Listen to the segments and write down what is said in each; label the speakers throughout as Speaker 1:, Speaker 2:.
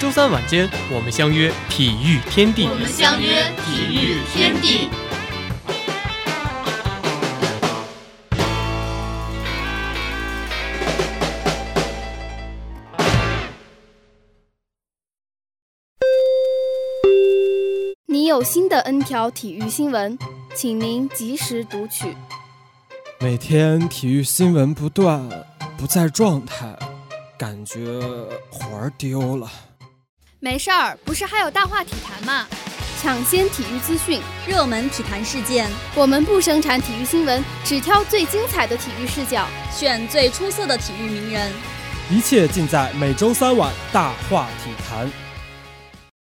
Speaker 1: 周三晚间，我们相约体育天地。
Speaker 2: 我们相约体育天地。
Speaker 3: 你有新的 N 条体育新闻，请您及时读取。
Speaker 4: 每天体育新闻不断，不在状态，感觉魂儿丢了。
Speaker 3: 没事儿，不是还有大话体坛吗？抢先体育资讯，
Speaker 5: 热门体坛事件，
Speaker 3: 我们不生产体育新闻，只挑最精彩的体育视角，
Speaker 5: 选最出色的体育名人，
Speaker 4: 一切尽在每周三晚大话体坛。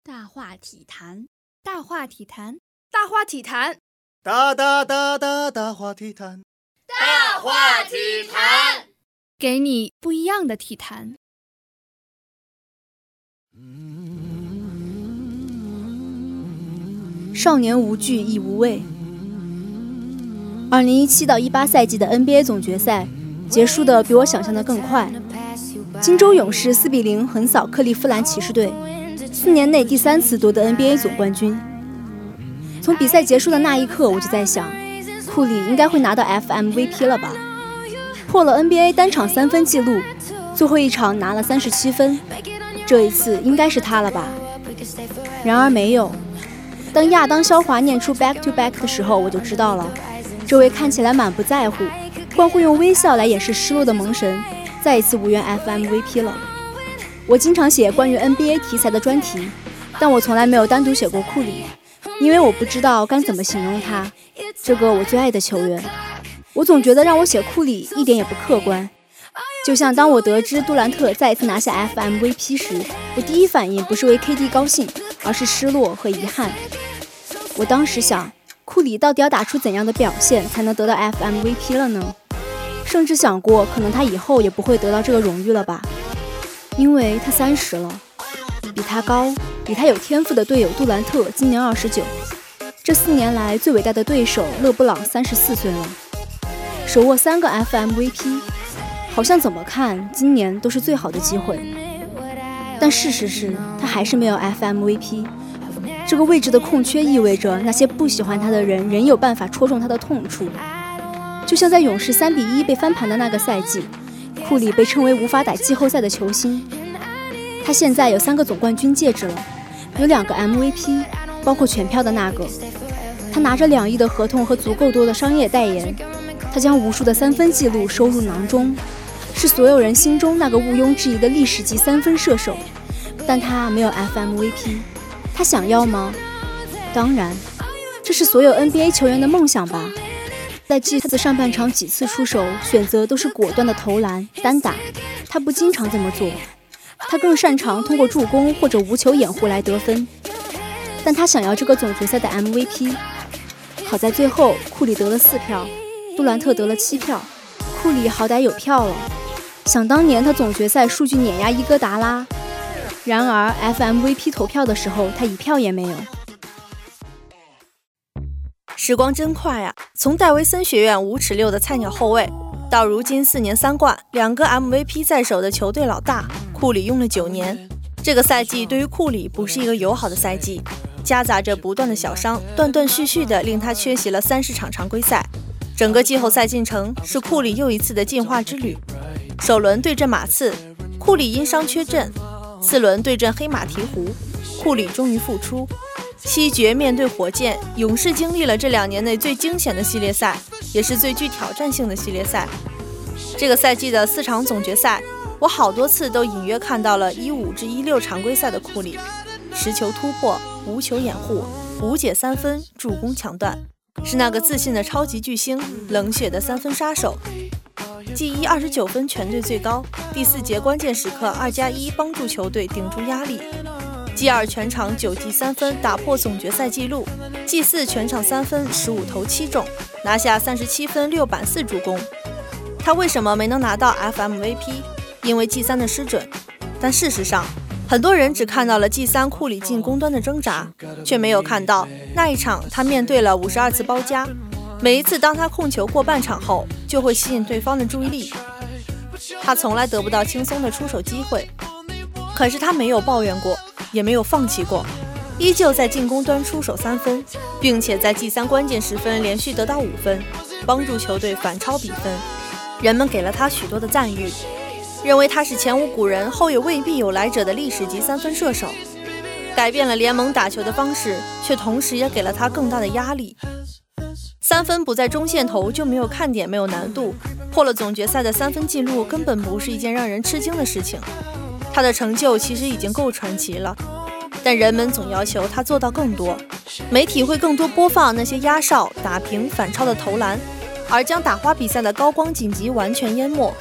Speaker 5: 大话体坛，
Speaker 3: 大话体坛，大话体坛，
Speaker 6: 大大大大大话体坛，
Speaker 2: 大话体坛，
Speaker 3: 给你不一样的体坛。
Speaker 7: 少年无惧亦无畏。二零一七到一八赛季的 NBA 总决赛结束的比我想象的更快。金州勇士四比零横扫克利夫兰骑士队，四年内第三次夺得 NBA 总冠军。从比赛结束的那一刻，我就在想，库里应该会拿到 FMVP 了吧？破了 NBA 单场三分纪录，最后一场拿了三十七分，这一次应该是他了吧？然而没有。当亚当肖华念出 back to back 的时候，我就知道了，这位看起来满不在乎、光会用微笑来掩饰失落的萌神，再一次无缘 FMVP 了。我经常写关于 NBA 题材的专题，但我从来没有单独写过库里，因为我不知道该怎么形容他，这个我最爱的球员。我总觉得让我写库里一点也不客观。就像当我得知杜兰特再一次拿下 FMVP 时，我第一反应不是为 KD 高兴，而是失落和遗憾。我当时想，库里到底要打出怎样的表现才能得到 FMVP 了呢？甚至想过，可能他以后也不会得到这个荣誉了吧？因为他三十了，比他高、比他有天赋的队友杜兰特今年二十九，这四年来最伟大的对手勒布朗三十四岁了，手握三个 FMVP。好像怎么看，今年都是最好的机会。但事实是他还是没有 FMVP。这个位置的空缺意味着那些不喜欢他的人仍有办法戳中他的痛处。就像在勇士三比一被翻盘的那个赛季，库里被称为无法打季后赛的球星。他现在有三个总冠军戒指了，有两个 MVP，包括全票的那个。他拿着两亿的合同和足够多的商业代言，他将无数的三分记录收入囊中。是所有人心中那个毋庸置疑的历史级三分射手，但他没有 FMVP，他想要吗？当然，这是所有 NBA 球员的梦想吧。在季他的上半场几次出手，选择都是果断的投篮、单打。他不经常这么做，他更擅长通过助攻或者无球掩护来得分。但他想要这个总决赛的 MVP。好在最后库里得了四票，杜兰特得了七票，库里好歹有票了。想当年，他总决赛数据碾压伊戈达拉，然而 FMVP 投票的时候，他一票也没有。
Speaker 8: 时光真快啊！从戴维森学院五尺六的菜鸟后卫，到如今四年三冠、两个 MVP 在手的球队老大库里，用了九年。这个赛季对于库里不是一个友好的赛季，夹杂着不断的小伤，断断续续的令他缺席了三十场常规赛。整个季后赛进程是库里又一次的进化之旅。首轮对阵马刺，库里因伤缺阵；次轮对阵黑马鹈鹕，库里终于复出。七决面对火箭，勇士经历了这两年内最惊险的系列赛，也是最具挑战性的系列赛。这个赛季的四场总决赛，我好多次都隐约看到了一五至一六常规赛的库里，持球突破，无球掩护，无解三分，助攻抢断，是那个自信的超级巨星，冷血的三分杀手。G 一二十九分，全队最高。第四节关键时刻，二加一帮助球队顶住压力。G 二全场九记三分，打破总决赛纪录；G 四全场三分，十五投七中，拿下三十七分、六板四助攻。他为什么没能拿到 FMVP？因为 G 三的失准。但事实上，很多人只看到了 G 三库里进攻端的挣扎，却没有看到那一场他面对了五十二次包夹。每一次当他控球过半场后，就会吸引对方的注意力。他从来得不到轻松的出手机会，可是他没有抱怨过，也没有放弃过，依旧在进攻端出手三分，并且在 G 三关键时分连续得到五分，帮助球队反超比分。人们给了他许多的赞誉。认为他是前无古人后也未必有来者的历史级三分射手，改变了联盟打球的方式，却同时也给了他更大的压力。三分不在中线投就没有看点，没有难度，破了总决赛的三分记录根本不是一件让人吃惊的事情。他的成就其实已经够传奇了，但人们总要求他做到更多。媒体会更多播放那些压哨、打平、反超的投篮，而将打花比赛的高光紧急完全淹没。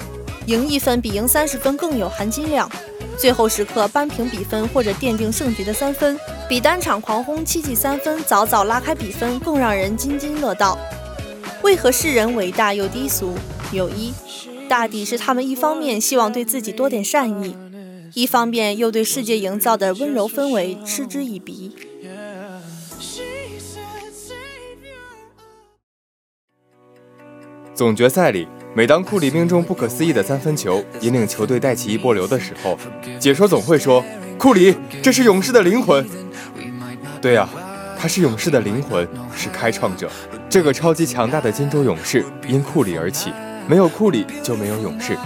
Speaker 8: 赢一分比赢三十分更有含金量，最后时刻扳平比分或者奠定胜局的三分，比单场狂轰七记三分早早拉开比分更让人津津乐道。为何世人伟大又低俗？有一，大抵是他们一方面希望对自己多点善意，一方面又对世界营造的温柔氛围嗤之以鼻。
Speaker 9: 总决赛里。每当库里命中不可思议的三分球，引领球队带起一波流的时候，解说总会说：“库里，这是勇士的灵魂。”对呀，他是勇士的灵魂，是开创者。这个超级强大的金州勇士因库里而起，没有库里就没有勇士，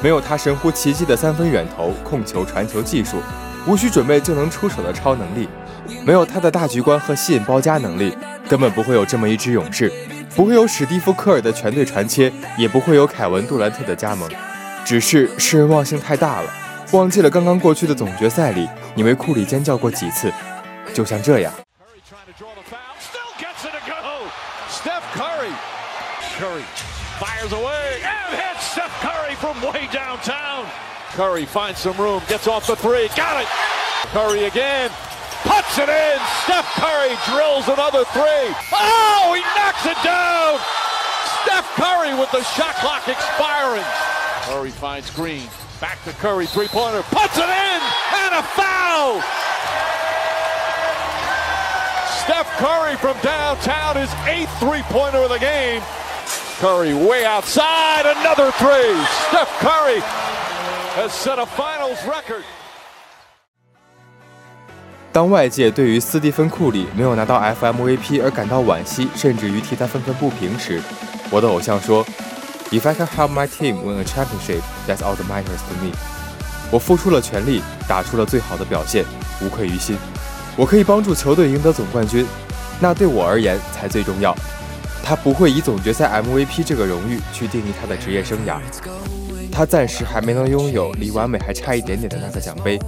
Speaker 9: 没有他神乎其技的三分远投、控球、传球技术，无需准备就能出手的超能力，没有他的大局观和吸引包夹能力，根本不会有这么一支勇士。不会有史蒂夫·科尔的全队传切，也不会有凯文·杜兰特的加盟，只是世人忘性太大了，忘记了刚刚过去的总决赛里，你为库里尖叫过几次，就像这样。
Speaker 10: puts it in. Steph Curry drills another three. Oh, he knocks it down. Steph Curry with the shot clock expiring. Curry finds Green. Back to Curry, three pointer. Puts it in. And a foul. Steph Curry from downtown, his eighth three pointer of the game. Curry way outside. Another three. Steph Curry has set a finals record.
Speaker 9: 当外界对于斯蒂芬·库里没有拿到 FMVP 而感到惋惜，甚至于替他愤愤不平时，我的偶像说：“If I can help my team win a championship, that's all that matters to me。”我付出了全力，打出了最好的表现，无愧于心。我可以帮助球队赢得总冠军，那对我而言才最重要。他不会以总决赛 MVP 这个荣誉去定义他的职业生涯，他暂时还没能拥有离完美还差一点点的那个奖杯。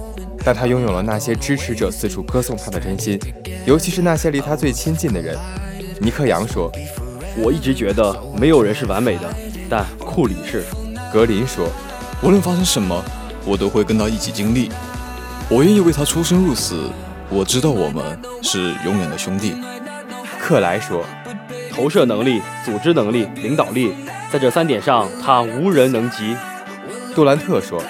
Speaker 9: 但他拥有了那些支持者四处歌颂他的真心，尤其是那些离他最亲近的人。尼克杨说：“
Speaker 11: 我一直觉得没有人是完美的，但库里是。”
Speaker 9: 格林说：“
Speaker 12: 无论发生什么，我都会跟他一起经历。我愿意为他出生入死。我知道我们是永远的兄弟。”
Speaker 9: 克莱说：“
Speaker 11: 投射能力、组织能力、领导力，在这三点上他无人能及。”
Speaker 9: 杜兰特说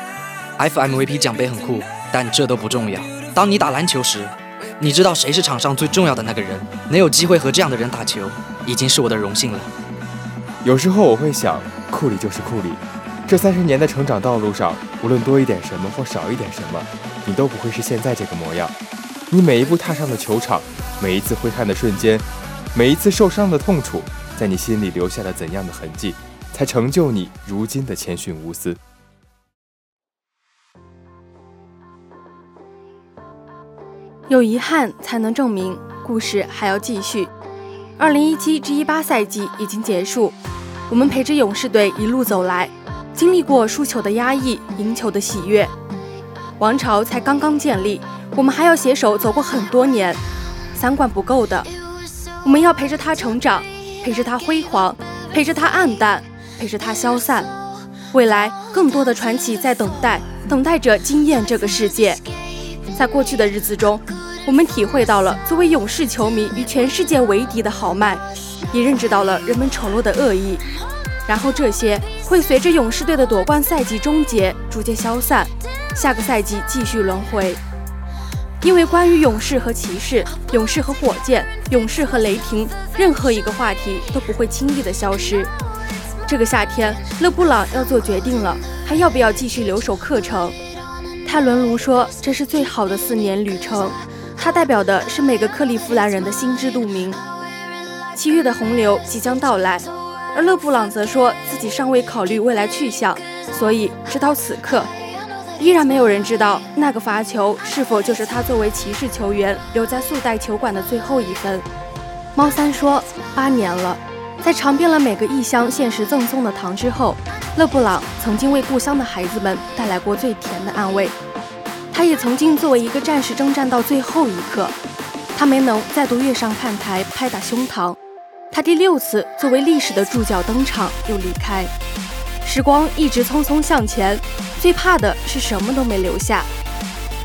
Speaker 13: ：“FMVP 奖杯很酷。”但这都不重要。当你打篮球时，你知道谁是场上最重要的那个人。能有机会和这样的人打球，已经是我的荣幸了。
Speaker 9: 有时候我会想，库里就是库里。这三十年的成长道路上，无论多一点什么或少一点什么，你都不会是现在这个模样。你每一步踏上的球场，每一次挥汗的瞬间，每一次受伤的痛楚，在你心里留下了怎样的痕迹，才成就你如今的谦逊无私。
Speaker 3: 有遗憾才能证明故事还要继续。二零一七至一八赛季已经结束，我们陪着勇士队一路走来，经历过输球的压抑，赢球的喜悦。王朝才刚刚建立，我们还要携手走过很多年。三冠不够的，我们要陪着他成长，陪着他辉煌，陪着他暗淡，陪着他消散。未来更多的传奇在等待，等待着惊艳这个世界。在过去的日子中，我们体会到了作为勇士球迷与全世界为敌的豪迈，也认知到了人们丑陋的恶意。然后这些会随着勇士队的夺冠赛季终结逐渐消散，下个赛季继续轮回。因为关于勇士和骑士、勇士和火箭、勇士和雷霆，任何一个话题都不会轻易的消失。这个夏天，勒布朗要做决定了，还要不要继续留守客城？泰伦卢说：“这是最好的四年旅程。”他代表的是每个克利夫兰人的心知肚明。七月的洪流即将到来，而勒布朗则说自己尚未考虑未来去向，所以直到此刻，依然没有人知道那个罚球是否就是他作为骑士球员留在速贷球馆的最后一分。猫三说：“八年了。”在尝遍了每个异乡现实赠送的糖之后，勒布朗曾经为故乡的孩子们带来过最甜的安慰。他也曾经作为一个战士征战到最后一刻，他没能再度跃上看台拍打胸膛。他第六次作为历史的注脚登场又离开。时光一直匆匆向前，最怕的是什么都没留下。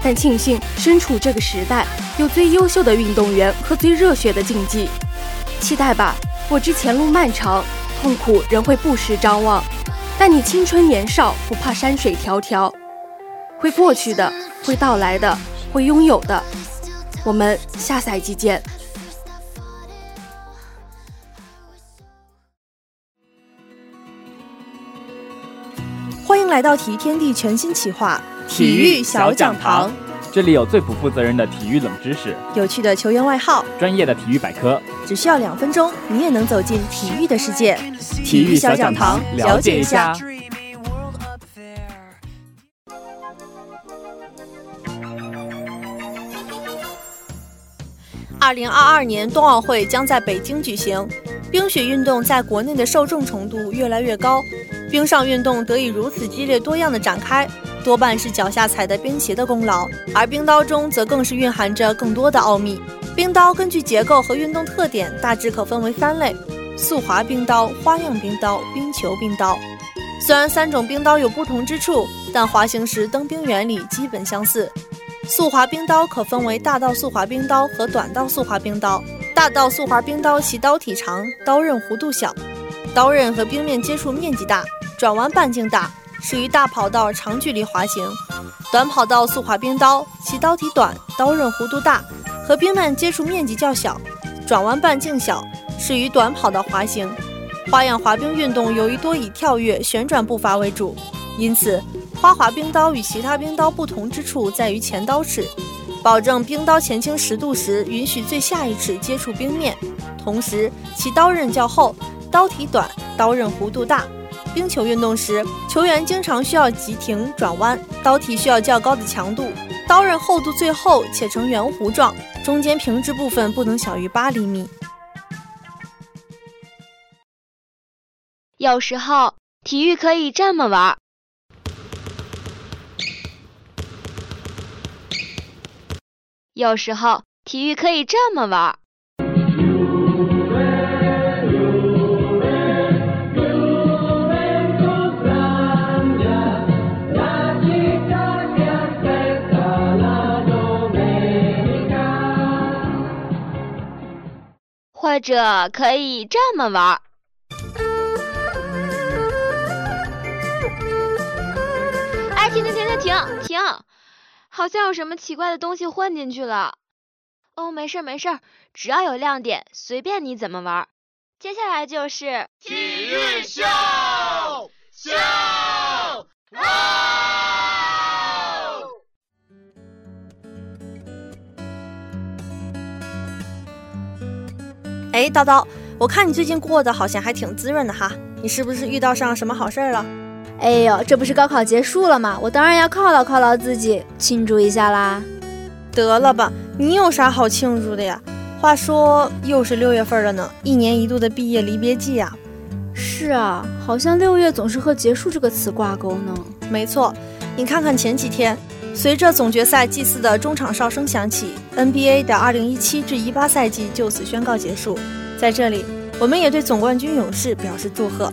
Speaker 3: 但庆幸身处这个时代，有最优秀的运动员和最热血的竞技。期待吧。我知前路漫长，痛苦仍会不时张望，但你青春年少，不怕山水迢迢，会过去的，会到来的，会拥有的。我们下赛季见。
Speaker 8: 欢迎来到体育天地全新企划——体育小讲堂。
Speaker 14: 这里有最不负责任的体育冷知识，
Speaker 8: 有趣的球员外号，
Speaker 14: 专业的体育百科，
Speaker 8: 只需要两分钟，你也能走进体育的世界。
Speaker 14: 体育小讲堂，了解一下。
Speaker 8: 二零二二年冬奥会将在北京举行，冰雪运动在国内的受众程度越来越高，冰上运动得以如此激烈多样的展开。多半是脚下踩的冰鞋的功劳，而冰刀中则更是蕴含着更多的奥秘。冰刀根据结构和运动特点，大致可分为三类：速滑冰刀、花样冰刀、冰球冰刀。虽然三种冰刀有不同之处，但滑行时蹬冰原理基本相似。速滑冰刀可分为大道速滑冰刀和短道速滑冰刀。大道速滑冰刀其刀体长，刀刃弧度小，刀刃和冰面接触面积大，转弯半径大。适于大跑道长距离滑行，短跑道速滑冰刀，其刀体短，刀刃弧度大，和冰面接触面积较小，转弯半径小，适于短跑道滑行。花样滑冰运动由于多以跳跃、旋转步伐为主，因此花滑冰刀与其他冰刀不同之处在于前刀齿，保证冰刀前倾十度时允许最下一齿接触冰面，同时其刀刃较厚，刀体短，刀刃弧度大。冰球运动时，球员经常需要急停转弯，刀体需要较高的强度，刀刃厚度最厚且呈圆弧状，中间平直部分不能小于八厘米。
Speaker 15: 有时候体育可以这么玩儿，有时候体育可以这么玩。或者可以这么玩儿。哎，停停停停停停！好像有什么奇怪的东西混进去了。哦，没事没事，只要有亮点，随便你怎么玩。接下来就是
Speaker 2: 体育秀秀。
Speaker 8: 哎，叨叨，我看你最近过得好像还挺滋润的哈，你是不是遇到上什么好事儿了？
Speaker 7: 哎呦，这不是高考结束了吗？我当然要犒劳犒劳自己，庆祝一下啦！
Speaker 8: 得了吧，你有啥好庆祝的呀？话说又是六月份了呢，一年一度的毕业离别季呀。
Speaker 7: 是啊，好像六月总是和结束这个词挂钩呢。
Speaker 8: 没错，你看看前几天。随着总决赛祭祀的中场哨声响起，NBA 的2017至18赛季就此宣告结束。在这里，我们也对总冠军勇士表示祝贺。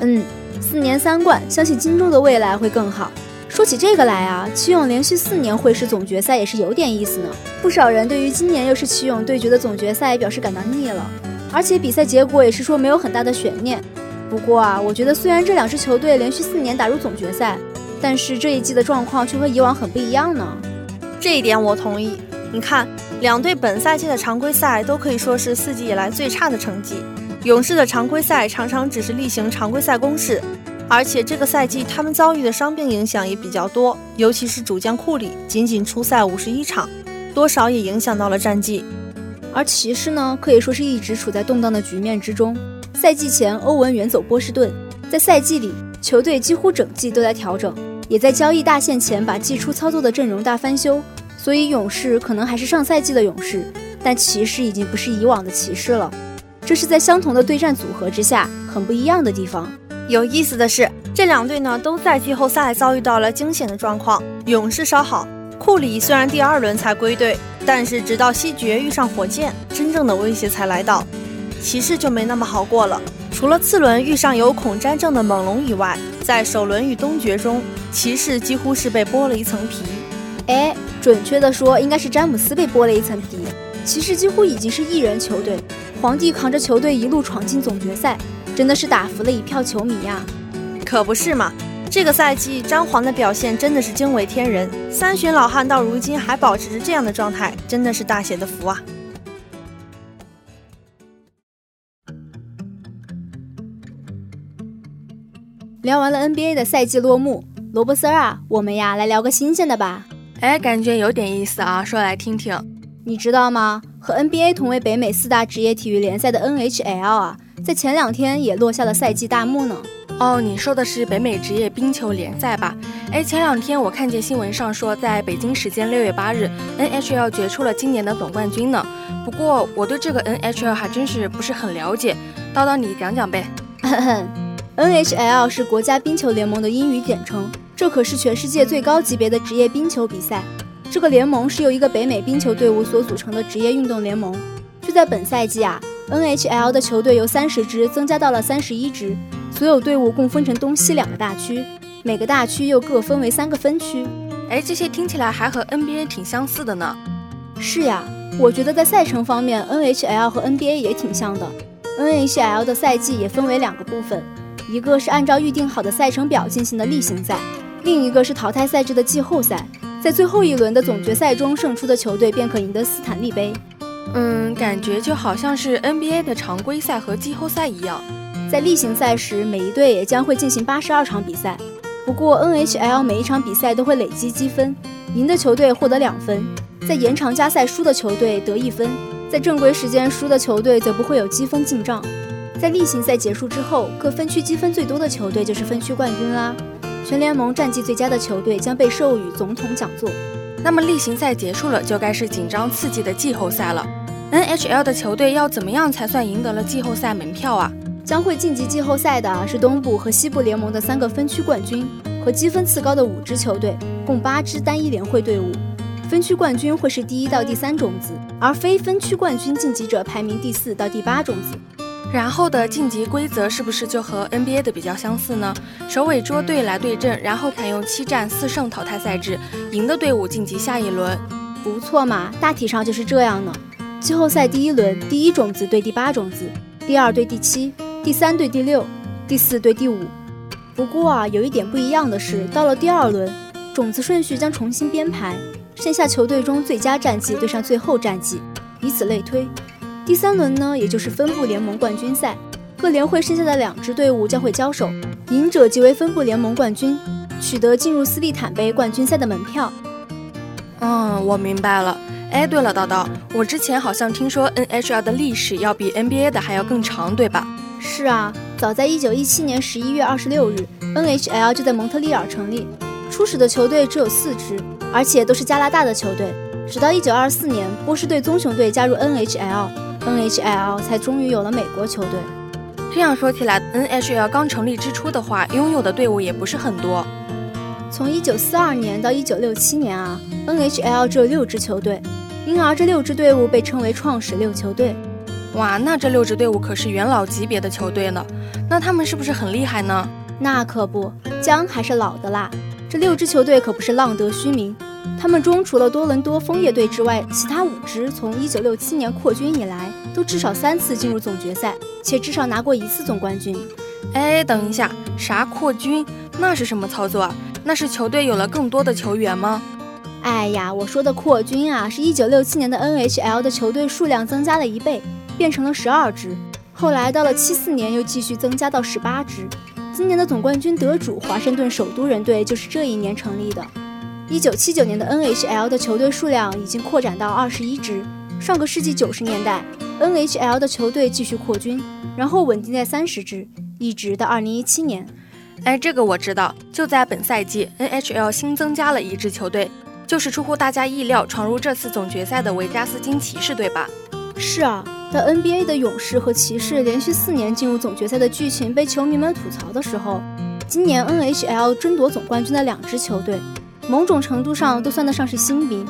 Speaker 7: 嗯，四年三冠，相信金州的未来会更好。说起这个来啊，奇勇连续四年会师总决赛也是有点意思呢。不少人对于今年又是奇勇对决的总决赛表示感到腻了，而且比赛结果也是说没有很大的悬念。不过啊，我觉得虽然这两支球队连续四年打入总决赛，但是这一季的状况却和以往很不一样呢。
Speaker 8: 这一点我同意。你看，两队本赛季的常规赛都可以说是四季以来最差的成绩。勇士的常规赛常常只是例行常规赛攻势。而且这个赛季他们遭遇的伤病影响也比较多，尤其是主将库里仅仅出赛五十一场，多少也影响到了战绩。
Speaker 7: 而骑士呢，可以说是一直处在动荡的局面之中。赛季前，欧文远走波士顿，在赛季里，球队几乎整季都在调整，也在交易大限前把季初操作的阵容大翻修。所以勇士可能还是上赛季的勇士，但骑士已经不是以往的骑士了。这是在相同的对战组合之下很不一样的地方。
Speaker 8: 有意思的是，这两队呢都在季后赛遭遇到了惊险的状况。勇士稍好，库里虽然第二轮才归队，但是直到西决遇上火箭，真正的威胁才来到。骑士就没那么好过了，除了次轮遇上有恐詹症的猛龙以外，在首轮与东决中，骑士几乎是被剥了一层皮。
Speaker 7: 哎，准确的说，应该是詹姆斯被剥了一层皮。骑士几乎已经是一人球队，皇帝扛着球队一路闯进总决赛。真的是打服了一票球迷呀，
Speaker 8: 可不是嘛！这个赛季张皇的表现真的是惊为天人，三旬老汉到如今还保持着这样的状态，真的是大写的福啊！
Speaker 7: 聊完了 NBA 的赛季落幕，罗伯森啊，我们呀来聊个新鲜的吧。
Speaker 3: 哎，感觉有点意思啊，说来听听。
Speaker 7: 你知道吗？和 NBA 同为北美四大职业体育联赛的 NHL 啊。在前两天也落下了赛季大幕呢。
Speaker 3: 哦，你说的是北美职业冰球联赛吧？哎，前两天我看见新闻上说，在北京时间六月八日，NHL 决出了今年的总冠军呢。不过我对这个 NHL 还真是不是很了解，叨叨你讲讲呗。
Speaker 7: NHL 是国家冰球联盟的英语简称，这可是全世界最高级别的职业冰球比赛。这个联盟是由一个北美冰球队伍所组成的职业运动联盟。就在本赛季啊。NHL 的球队由三十支增加到了三十一支，所有队伍共分成东西两个大区，每个大区又各分为三个分区。
Speaker 3: 哎，这些听起来还和 NBA 挺相似的呢。
Speaker 7: 是呀，我觉得在赛程方面，NHL 和 NBA 也挺像的。NHL 的赛季也分为两个部分，一个是按照预定好的赛程表进行的例行赛，另一个是淘汰赛制的季后赛。在最后一轮的总决赛中胜出的球队便可赢得斯坦利杯。
Speaker 3: 嗯，感觉就好像是 NBA 的常规赛和季后赛一样，
Speaker 7: 在例行赛时，每一队也将会进行八十二场比赛。不过 NHL 每一场比赛都会累积积分，赢的球队获得两分，在延长加赛输的球队得一分，在正规时间输的球队则不会有积分进账。在例行赛结束之后，各分区积分最多的球队就是分区冠军啦。全联盟战绩最佳的球队将被授予总统奖座。
Speaker 3: 那么例行赛结束了，就该是紧张刺激的季后赛了。NHL 的球队要怎么样才算赢得了季后赛门票啊？
Speaker 7: 将会晋级季后赛的是东部和西部联盟的三个分区冠军和积分次高的五支球队，共八支单一联会队伍。分区冠军会是第一到第三种子，而非分区冠军晋级者排名第四到第八种子。
Speaker 3: 然后的晋级规则是不是就和 NBA 的比较相似呢？首尾捉队来对阵，然后采用七战四胜淘汰赛制，赢的队伍晋级下一轮。
Speaker 7: 不错嘛，大体上就是这样呢。季后赛第一轮，第一种子对第八种子，第二对第七，第三对第六，第四对第五。不过啊，有一点不一样的是，到了第二轮，种子顺序将重新编排，剩下球队中最佳战绩对上最后战绩，以此类推。第三轮呢，也就是分部联盟冠军赛，各联会剩下的两支队伍将会交手，赢者即为分部联盟冠军，取得进入斯利坦杯冠军赛的门票。
Speaker 3: 嗯，我明白了。哎，对了，叨叨，我之前好像听说 NHL 的历史要比 NBA 的还要更长，对吧？
Speaker 7: 是啊，早在1917年11月26日，NHL 就在蒙特利尔成立，初始的球队只有四支，而且都是加拿大的球队。直到1924年，波士顿棕熊队加入 NHL，NHL 才终于有了美国球队。
Speaker 3: 这样说起来，NHL 刚成立之初的话，拥有的队伍也不是很多。
Speaker 7: 从1942年到1967年啊，NHL 只有六支球队。因而这六支队伍被称为创始六球队。
Speaker 3: 哇，那这六支队伍可是元老级别的球队呢。那他们是不是很厉害呢？
Speaker 7: 那可不，姜还是老的辣。这六支球队可不是浪得虚名，他们中除了多伦多枫叶队之外，其他五支从1967年扩军以来，都至少三次进入总决赛，且至少拿过一次总冠军。
Speaker 3: 哎，等一下，啥扩军？那是什么操作啊？那是球队有了更多的球员吗？
Speaker 7: 哎呀，我说的扩军啊，是一九六七年的 NHL 的球队数量增加了一倍，变成了十二支。后来到了七四年，又继续增加到十八支。今年的总冠军得主华盛顿首都人队就是这一年成立的。一九七九年的 NHL 的球队数量已经扩展到二十一支。上个世纪九十年代，NHL 的球队继续扩军，然后稳定在三十支，一直到二零一七年。
Speaker 3: 哎，这个我知道。就在本赛季，NHL 新增加了一支球队，就是出乎大家意料闯入这次总决赛的维加斯金骑士队吧？
Speaker 7: 是啊，在 NBA 的勇士和骑士连续四年进入总决赛的剧情被球迷们吐槽的时候，今年 NHL 争夺总冠军的两支球队，某种程度上都算得上是新兵。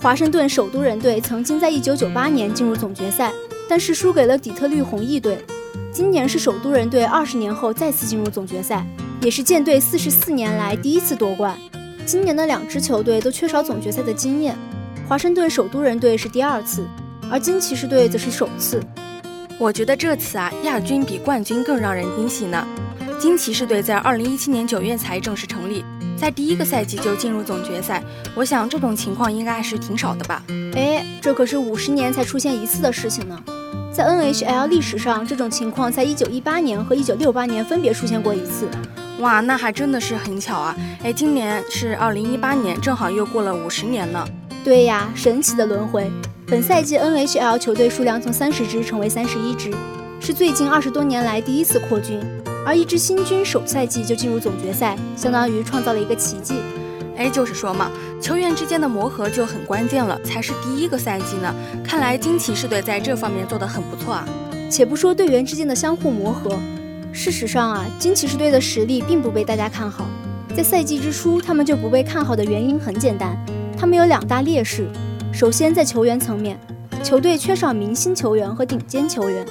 Speaker 7: 华盛顿首都人队曾经在1998年进入总决赛，但是输给了底特律红翼队。今年是首都人队二十年后再次进入总决赛。也是舰队四十四年来第一次夺冠。今年的两支球队都缺少总决赛的经验，华盛顿首都人队是第二次，而金骑士队则是首次。
Speaker 3: 我觉得这次啊，亚军比冠军更让人惊喜呢。金骑士队在二零一七年九月才正式成立，在第一个赛季就进入总决赛，我想这种情况应该是挺少的吧？
Speaker 7: 哎，这可是五十年才出现一次的事情呢。在 NHL 历史上，这种情况在一九一八年和一九六八年分别出现过一次。
Speaker 3: 哇，那还真的是很巧啊！哎，今年是二零一八年，正好又过了五十年呢。
Speaker 7: 对呀，神奇的轮回。本赛季 NHL 球队数量从三十支成为三十一支，是最近二十多年来第一次扩军。而一支新军首赛季就进入总决赛，相当于创造了一个奇迹。
Speaker 3: 哎，就是说嘛，球员之间的磨合就很关键了，才是第一个赛季呢。看来金骑士队在这方面做得很不错啊。
Speaker 7: 且不说队员之间的相互磨合。事实上啊，金骑士队的实力并不被大家看好。在赛季之初，他们就不被看好的原因很简单，他们有两大劣势。首先，在球员层面，球队缺少明星球员和顶尖球员；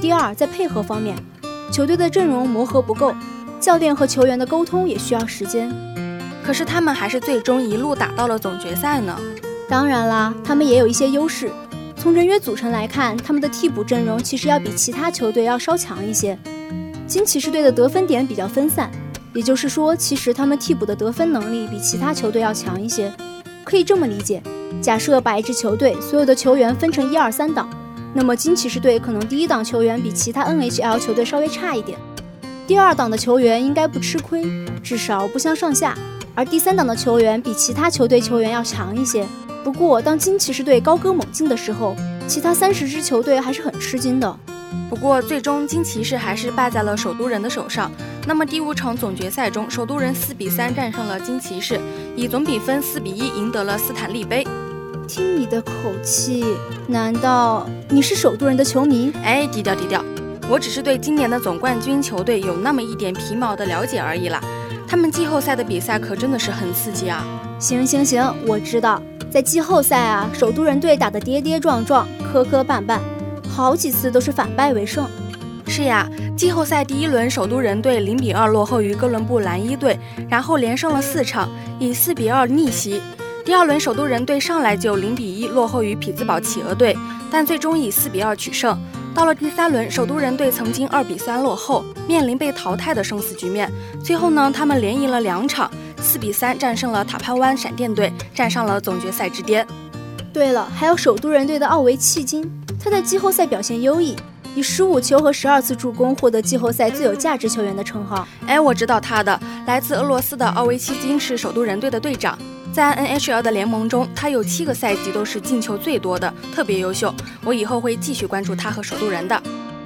Speaker 7: 第二，在配合方面，球队的阵容磨合不够，教练和球员的沟通也需要时间。
Speaker 3: 可是他们还是最终一路打到了总决赛呢。
Speaker 7: 当然啦，他们也有一些优势。从人员组成来看，他们的替补阵容其实要比其他球队要稍强一些。金骑士队的得分点比较分散，也就是说，其实他们替补的得分能力比其他球队要强一些。可以这么理解：假设把一支球队所有的球员分成一二三档，那么金骑士队可能第一档球员比其他 NHL 球队稍微差一点，第二档的球员应该不吃亏，至少不相上下，而第三档的球员比其他球队球员要强一些。不过，当金骑士队高歌猛进的时候，其他三十支球队还是很吃惊的。
Speaker 3: 不过，最终金骑士还是败在了首都人的手上。那么第五场总决赛中，首都人四比三战胜了金骑士，以总比分四比一赢得了斯坦利杯。
Speaker 7: 听你的口气，难道你是首都人的球迷？
Speaker 3: 哎，低调低调，我只是对今年的总冠军球队有那么一点皮毛的了解而已啦。他们季后赛的比赛可真的是很刺激啊！
Speaker 7: 行行行，我知道，在季后赛啊，首都人队打得跌跌撞撞，磕磕绊绊。好几次都是反败为胜。
Speaker 3: 是呀，季后赛第一轮，首都人队零比二落后于哥伦布蓝衣队，然后连胜了四场，以四比二逆袭。第二轮，首都人队上来就零比一落后于匹兹堡企鹅队，但最终以四比二取胜。到了第三轮，首都人队曾经二比三落后，面临被淘汰的生死局面。最后呢，他们连赢了两场，四比三战胜了塔潘湾闪电队，站上了总决赛之巅。
Speaker 7: 对了，还有首都人队的奥维契金。他在季后赛表现优异，以十五球和十二次助攻获得季后赛最有价值球员的称号。
Speaker 3: 哎，我知道他的，来自俄罗斯的奥维契金是首都人队的队长，在 NHL 的联盟中，他有七个赛季都是进球最多的，特别优秀。我以后会继续关注他和首都人的。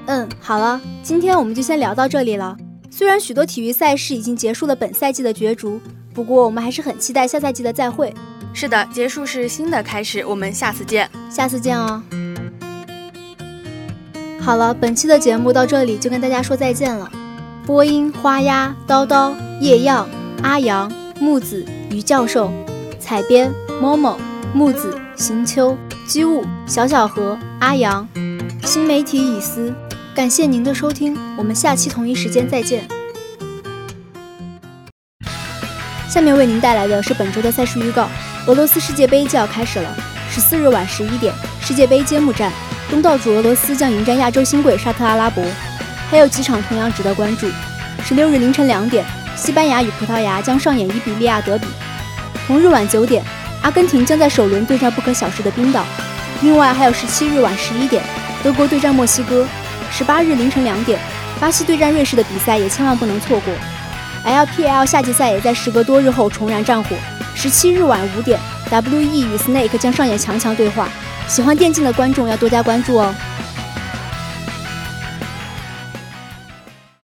Speaker 7: 嗯，好了，今天我们就先聊到这里了。虽然许多体育赛事已经结束了本赛季的角逐，不过我们还是很期待下赛季的再会。
Speaker 3: 是的，结束是新的开始，我们下次见，
Speaker 7: 下次见哦。好了，本期的节目到这里就跟大家说再见了。播音：花鸭、叨叨、叶样、阿阳、木子、于教授；采编：某某、木子、行秋、机务、小小河、阿阳；新媒体以思。感谢您的收听，我们下期同一时间再见。下面为您带来的是本周的赛事预告：俄罗斯世界杯就要开始了，十四日晚十一点，世界杯揭幕战，东道主俄罗斯将迎战亚洲新贵沙特阿拉伯。还有几场同样值得关注：十六日凌晨两点，西班牙与葡萄牙将上演伊比利亚德比；同日晚九点，阿根廷将在首轮对战不可小视的冰岛。另外还有十七日晚十一点，德国对战墨西哥；十八日凌晨两点，巴西对战瑞士的比赛也千万不能错过。LPL 夏季赛也在时隔多日后重燃战火。十七日晚五点，WE 与 Snake 将上演强强对话，喜欢电竞的观众要多加关注哦。